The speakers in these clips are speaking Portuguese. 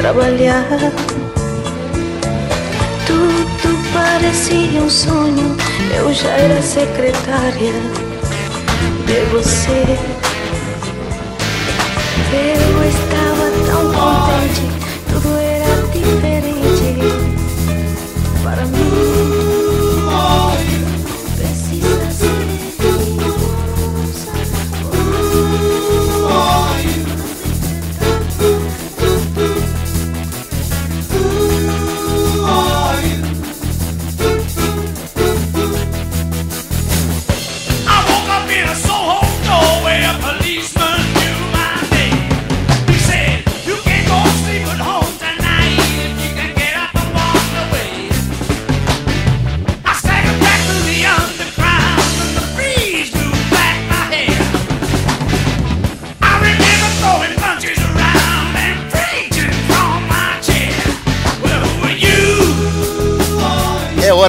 trabalhar. Tudo parecia um sonho. Eu já era secretária de você. Eu estava tão contente, tudo era diferente para mim.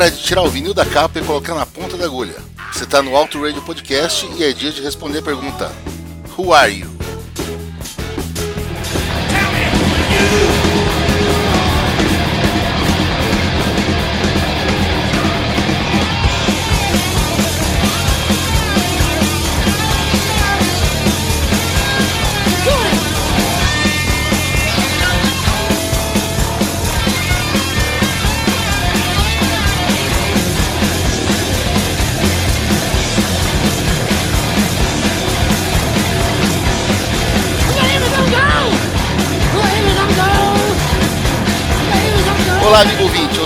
Hora de tirar o vinil da capa e colocar na ponta da agulha. Você está no Auto Radio Podcast e é dia de responder a pergunta: Who are you?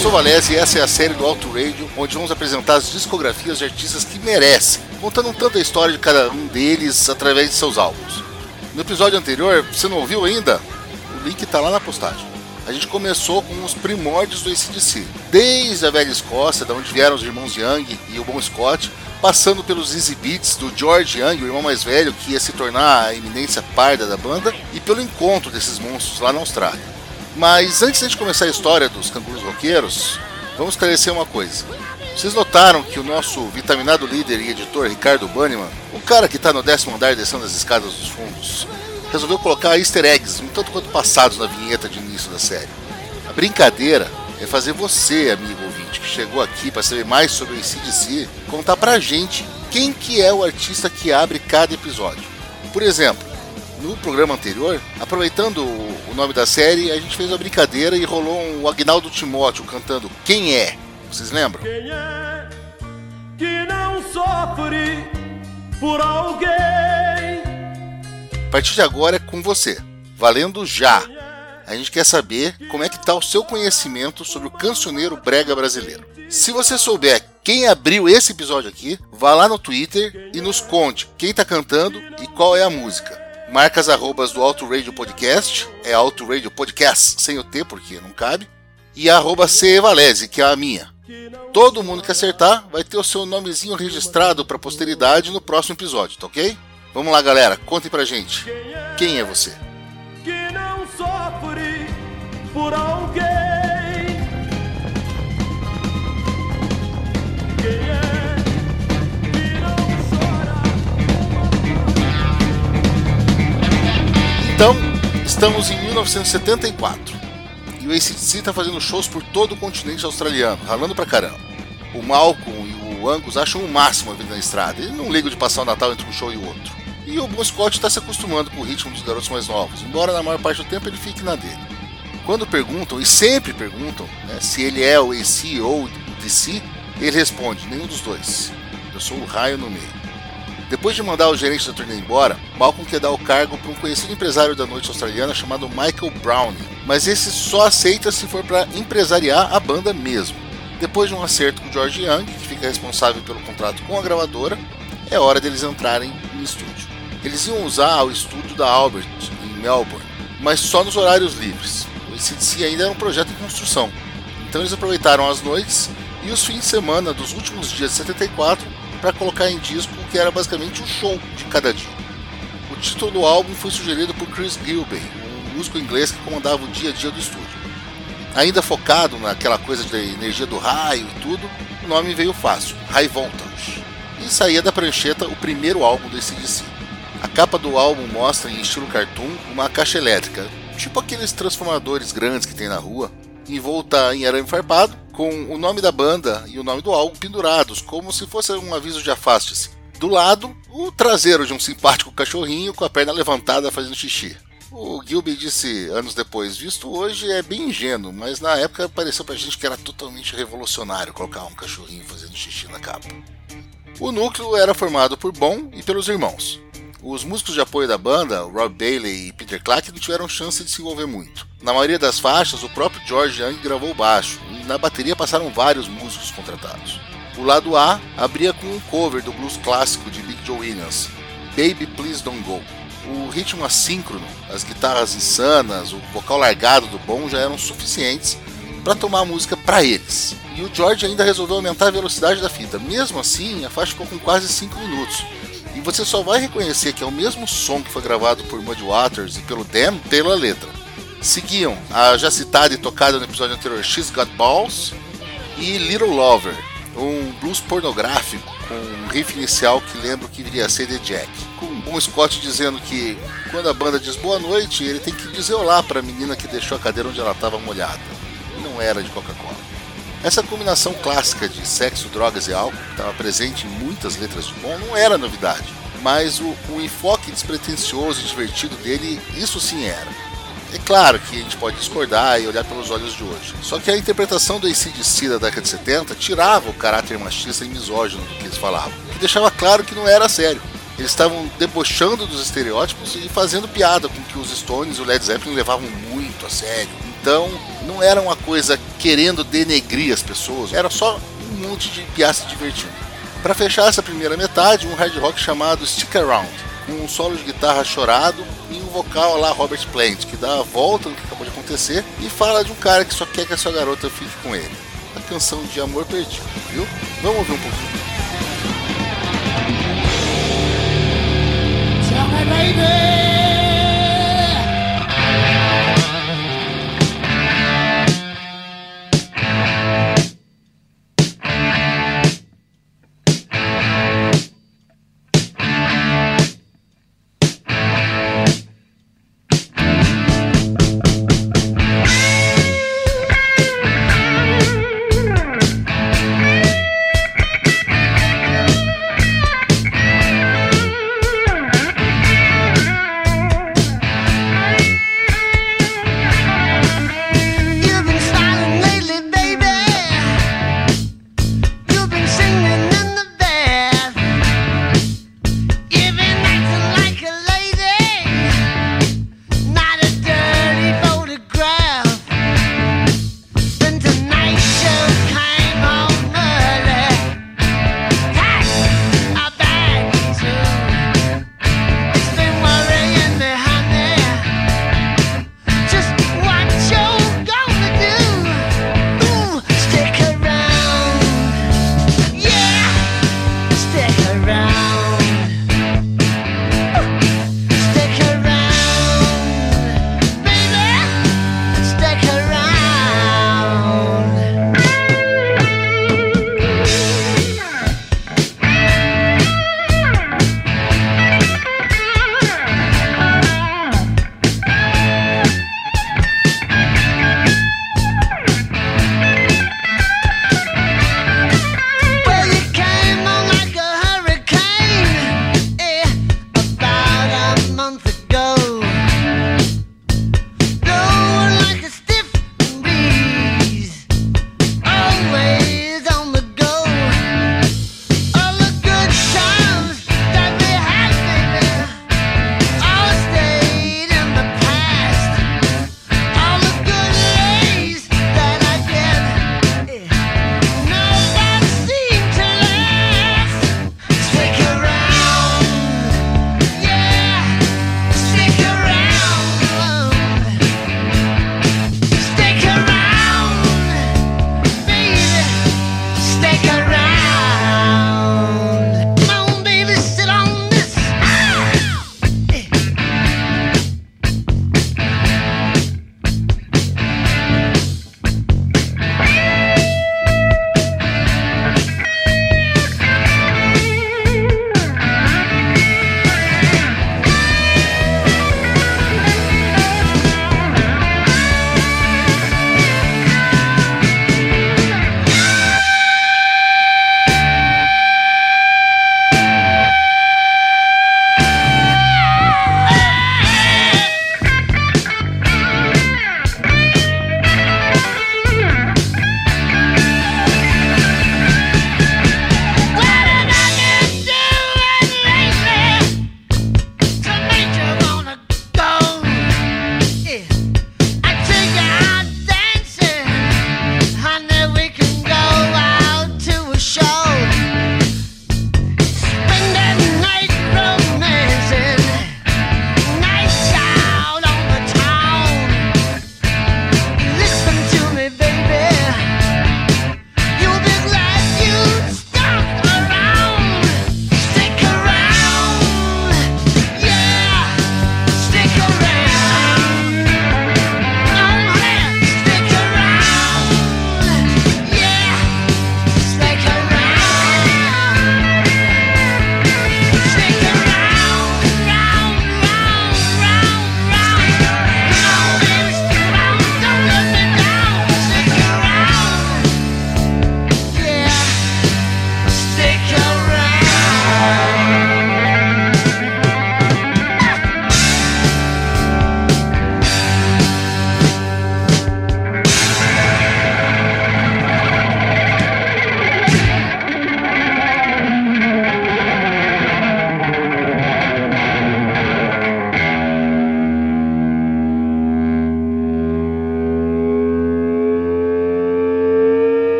Sou Valese e essa é a série do Auto Radio, onde vamos apresentar as discografias de artistas que merecem, contando um tanto a história de cada um deles através de seus álbuns. No episódio anterior, você não ouviu ainda? O link está lá na postagem. A gente começou com os primórdios do ACDC, desde a velha Escócia, da onde vieram os irmãos Young e o Bom Scott, passando pelos Easy Beats do George Young, o irmão mais velho que ia se tornar a eminência parda da banda, e pelo encontro desses monstros lá na Austrália. Mas antes de começar a história dos cangurus roqueiros, vamos esclarecer uma coisa. Vocês notaram que o nosso vitaminado líder e editor Ricardo Banniman, o cara que está no décimo andar descendo as escadas dos fundos, resolveu colocar easter eggs, um tanto quanto passados na vinheta de início da série. A brincadeira é fazer você, amigo ouvinte, que chegou aqui para saber mais sobre o ACDC, contar pra gente quem que é o artista que abre cada episódio. Por exemplo, no programa anterior, aproveitando o nome da série, a gente fez uma brincadeira e rolou um Agnaldo Timóteo cantando Quem é? Vocês lembram? Quem é que não sofre por alguém? A partir de agora é com você, valendo já. A gente quer saber como é que tá o seu conhecimento sobre o cancioneiro brega brasileiro. Se você souber quem abriu esse episódio aqui, vá lá no Twitter e nos conte quem tá cantando e qual é a música. Marca as arrobas do Auto Radio Podcast, é Auto Radio Podcast sem o T porque não cabe, e a arroba C Valese, que é a minha. Todo mundo que acertar vai ter o seu nomezinho registrado para posteridade no próximo episódio, tá ok? Vamos lá, galera, contem pra gente. Quem é você? Que não sofre por alguém? Então, estamos em 1974 e o ACDC está fazendo shows por todo o continente australiano, ralando pra caramba. O Malcolm e o Angus acham o máximo a vida na estrada, e não ligam de passar o Natal entre um show e outro. E o Bon Scott está se acostumando com o ritmo dos garotos mais novos, embora na maior parte do tempo ele fique na dele. Quando perguntam, e sempre perguntam, né, se ele é o AC ou o DC, ele responde: nenhum dos dois. Eu sou o raio no meio. Depois de mandar o gerente da turnê embora, Malcolm quer dar o cargo para um conhecido empresário da noite australiana chamado Michael Browning, mas esse só aceita se for para empresariar a banda mesmo. Depois de um acerto com George Young, que fica responsável pelo contrato com a gravadora, é hora deles entrarem no estúdio. Eles iam usar o estúdio da Albert, em Melbourne, mas só nos horários livres. O ACDC ainda era um projeto em construção, então eles aproveitaram as noites e os fins de semana dos últimos dias de 74 para colocar em disco o que era basicamente um show de cada dia. O título do álbum foi sugerido por Chris Gilbey, um músico inglês que comandava o dia a dia do estúdio. Ainda focado naquela coisa da energia do raio e tudo, o nome veio fácil, High Voltage. E saía da prancheta o primeiro álbum do ACDC. A capa do álbum mostra em estilo cartoon uma caixa elétrica, tipo aqueles transformadores grandes que tem na rua, envolta em arame farpado, com o nome da banda e o nome do álbum pendurados, como se fosse um aviso de afaste-se. Do lado, o traseiro de um simpático cachorrinho com a perna levantada fazendo xixi. O Gilby disse anos depois, visto hoje é bem ingênuo, mas na época pareceu pra gente que era totalmente revolucionário colocar um cachorrinho fazendo xixi na capa. O núcleo era formado por Bon e pelos irmãos. Os músicos de apoio da banda, Rob Bailey e Peter Clark, não tiveram chance de se envolver muito. Na maioria das faixas, o próprio George Young gravou baixo, e na bateria passaram vários músicos contratados. O lado A abria com um cover do blues clássico de Big Joe Williams, Baby Please Don't Go. O ritmo assíncrono, as guitarras insanas, o vocal largado do Bon já eram suficientes para tomar a música para eles. E o George ainda resolveu aumentar a velocidade da fita. Mesmo assim, a faixa ficou com quase 5 minutos, e você só vai reconhecer que é o mesmo som que foi gravado por Muddy Waters e pelo Dem pela letra. Seguiam a já citada e tocada no episódio anterior She's Got Balls e Little Lover, um blues pornográfico com um riff inicial que lembra o que viria a ser The Jack. Com um Scott dizendo que quando a banda diz boa noite, ele tem que dizer olá para a menina que deixou a cadeira onde ela estava molhada. Não era de Coca-Cola. Essa combinação clássica de sexo, drogas e álcool, que estava presente em muitas letras de Bon, não era novidade. Mas o, o enfoque despretensioso e divertido dele, isso sim era. É claro que a gente pode discordar e olhar pelos olhos de hoje. Só que a interpretação do ACDC da década de 70 tirava o caráter machista e misógino do que eles falavam, que deixava claro que não era sério. Eles estavam debochando dos estereótipos e fazendo piada com que os Stones e o Led Zeppelin levavam muito a sério. Então, não era uma coisa querendo denegrir as pessoas, era só um monte de piada se divertindo. Para fechar essa primeira metade, um hard rock chamado Stick Around, com um solo de guitarra chorado e um vocal lá Robert Plant, que dá a volta no que acabou de acontecer e fala de um cara que só quer que a sua garota fique com ele. A canção de amor perdido, viu? Vamos ouvir um pouquinho. Tell me, baby.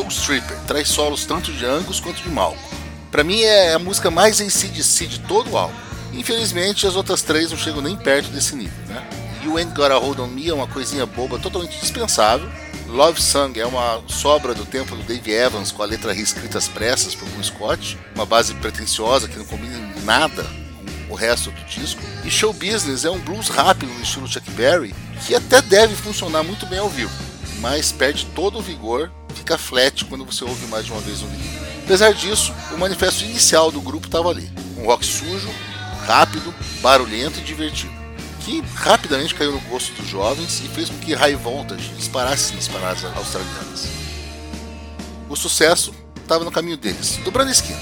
Soul Stripper, traz solos tanto de Angus quanto de Malco. Pra mim é a música mais ACDC de todo o álbum. Infelizmente as outras três não chegam nem perto desse nível, né? You Ain't Got a Hold On Me é uma coisinha boba totalmente dispensável. Love Song é uma sobra do tempo do Dave Evans com a letra reescrita às pressas por Bon Scott, uma base pretensiosa que não combina em nada com o resto do disco. E Show Business é um blues rápido no estilo Chuck Berry, que até deve funcionar muito bem ao vivo, mas perde todo o vigor, fica flat quando você ouve mais de uma vez no vídeo. Apesar disso, o manifesto inicial do grupo estava ali, um rock sujo, rápido, barulhento e divertido que rapidamente caiu no gosto dos jovens e fez com que High Voltage disparasse nas paradas australianas. O sucesso estava no caminho deles, dobrando a esquina,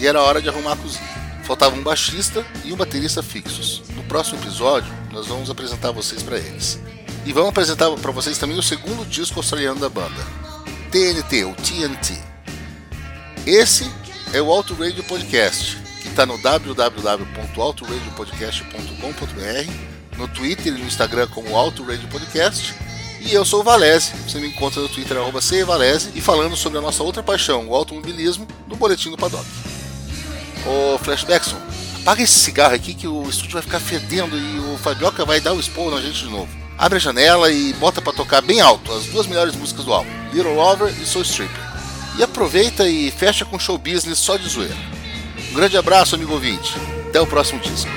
e era hora de arrumar a cozinha. Faltava um baixista e um baterista fixos. No próximo episódio, nós vamos apresentar vocês para eles. E vamos apresentar para vocês também o segundo disco australiano da banda, TNT, ou TNT. Esse é o Auto Radio Podcast, que está no www.autoradiopodcast.com.br, no Twitter e no Instagram como Auto Radio Podcast. E eu sou o Valese, você me encontra no Twitter arroba Valese e falando sobre a nossa outra paixão, o automobilismo, no Boletim do Paddock. Ô Flashbackson, apaga esse cigarro aqui que o estúdio vai ficar fedendo e o Fabioca vai dar o expor na gente de novo. Abre a janela e bota para tocar bem alto as duas melhores músicas do álbum, Little Lover e Soul Stripper. E aproveita e fecha com show business só de zoeira. Um grande abraço, amigo ouvinte. Até o próximo disco.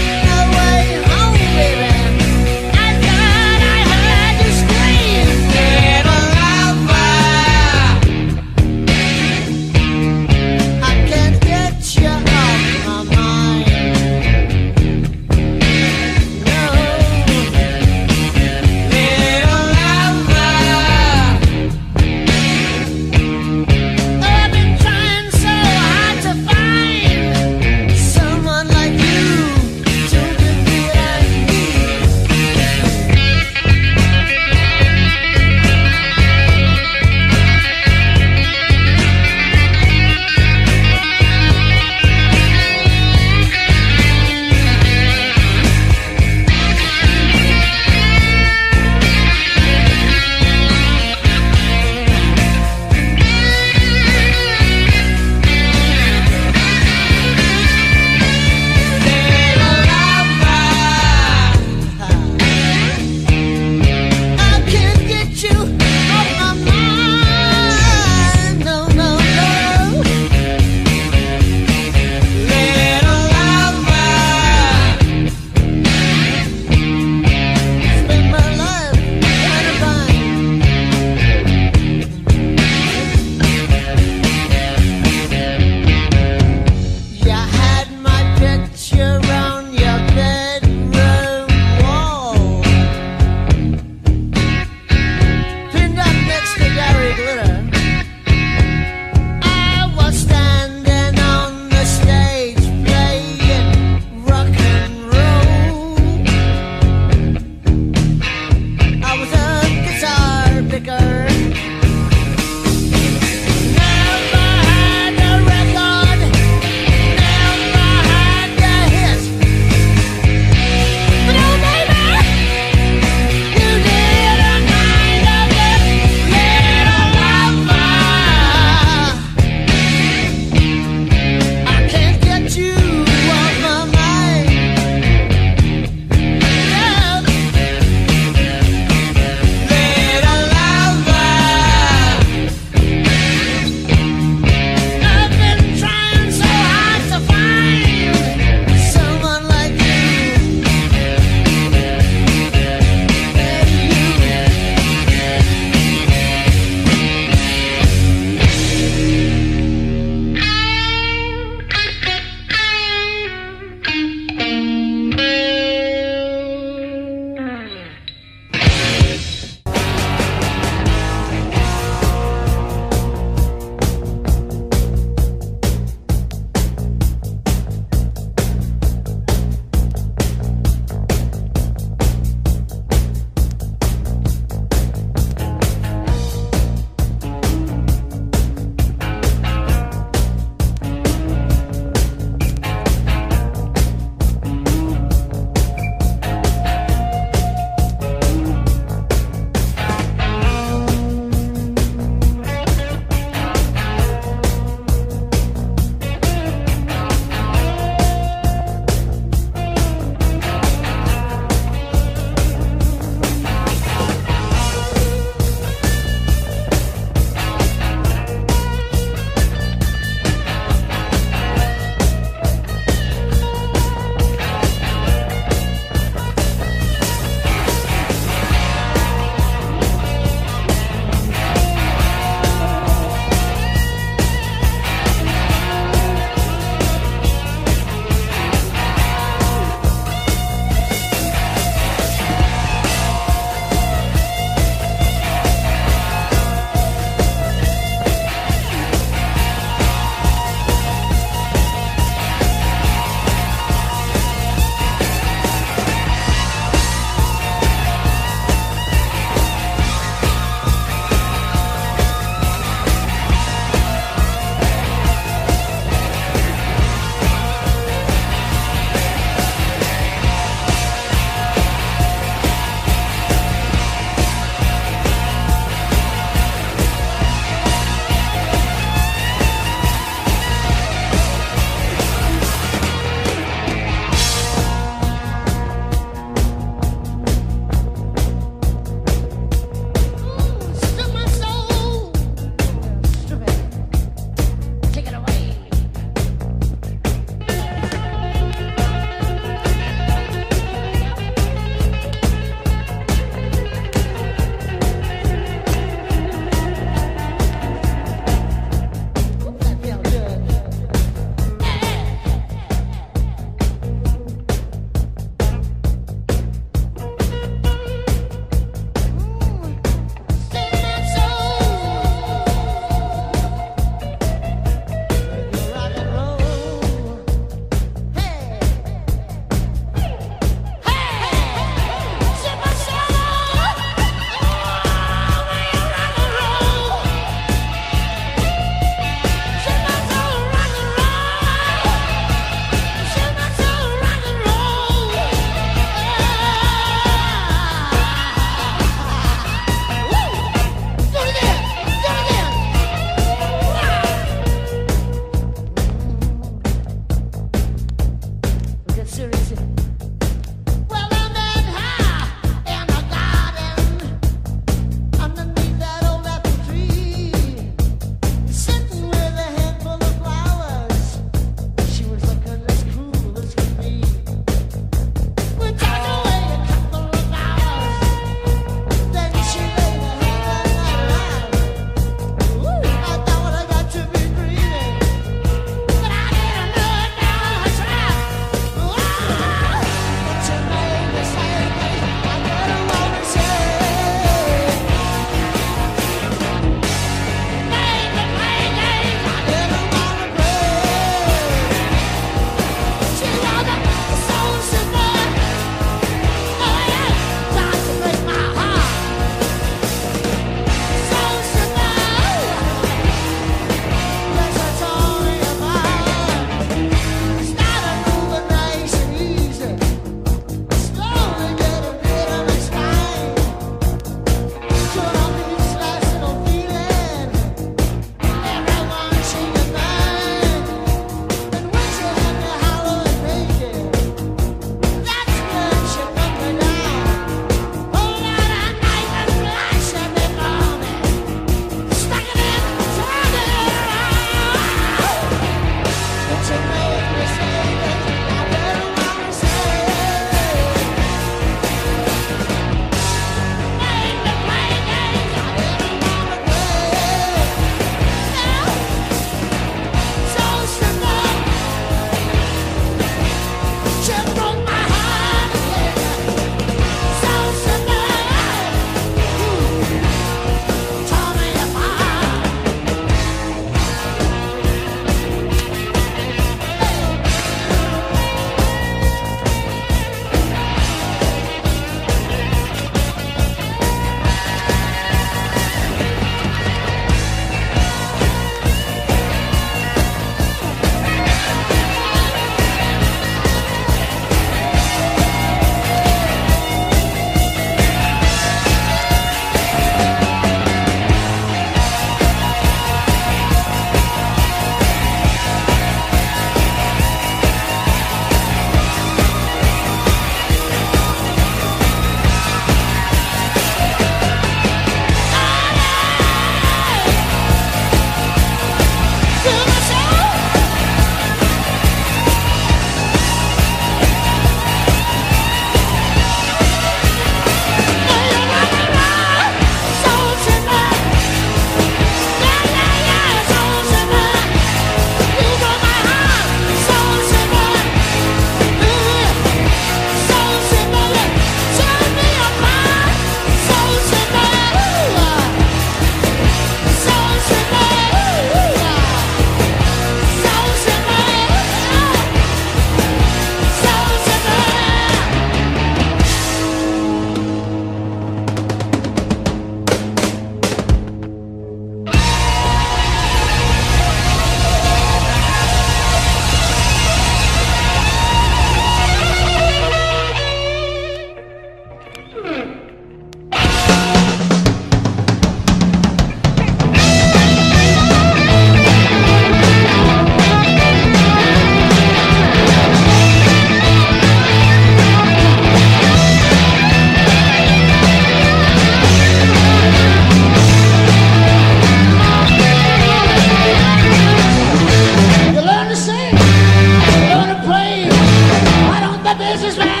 this is where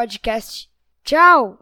Podcast. Tchau!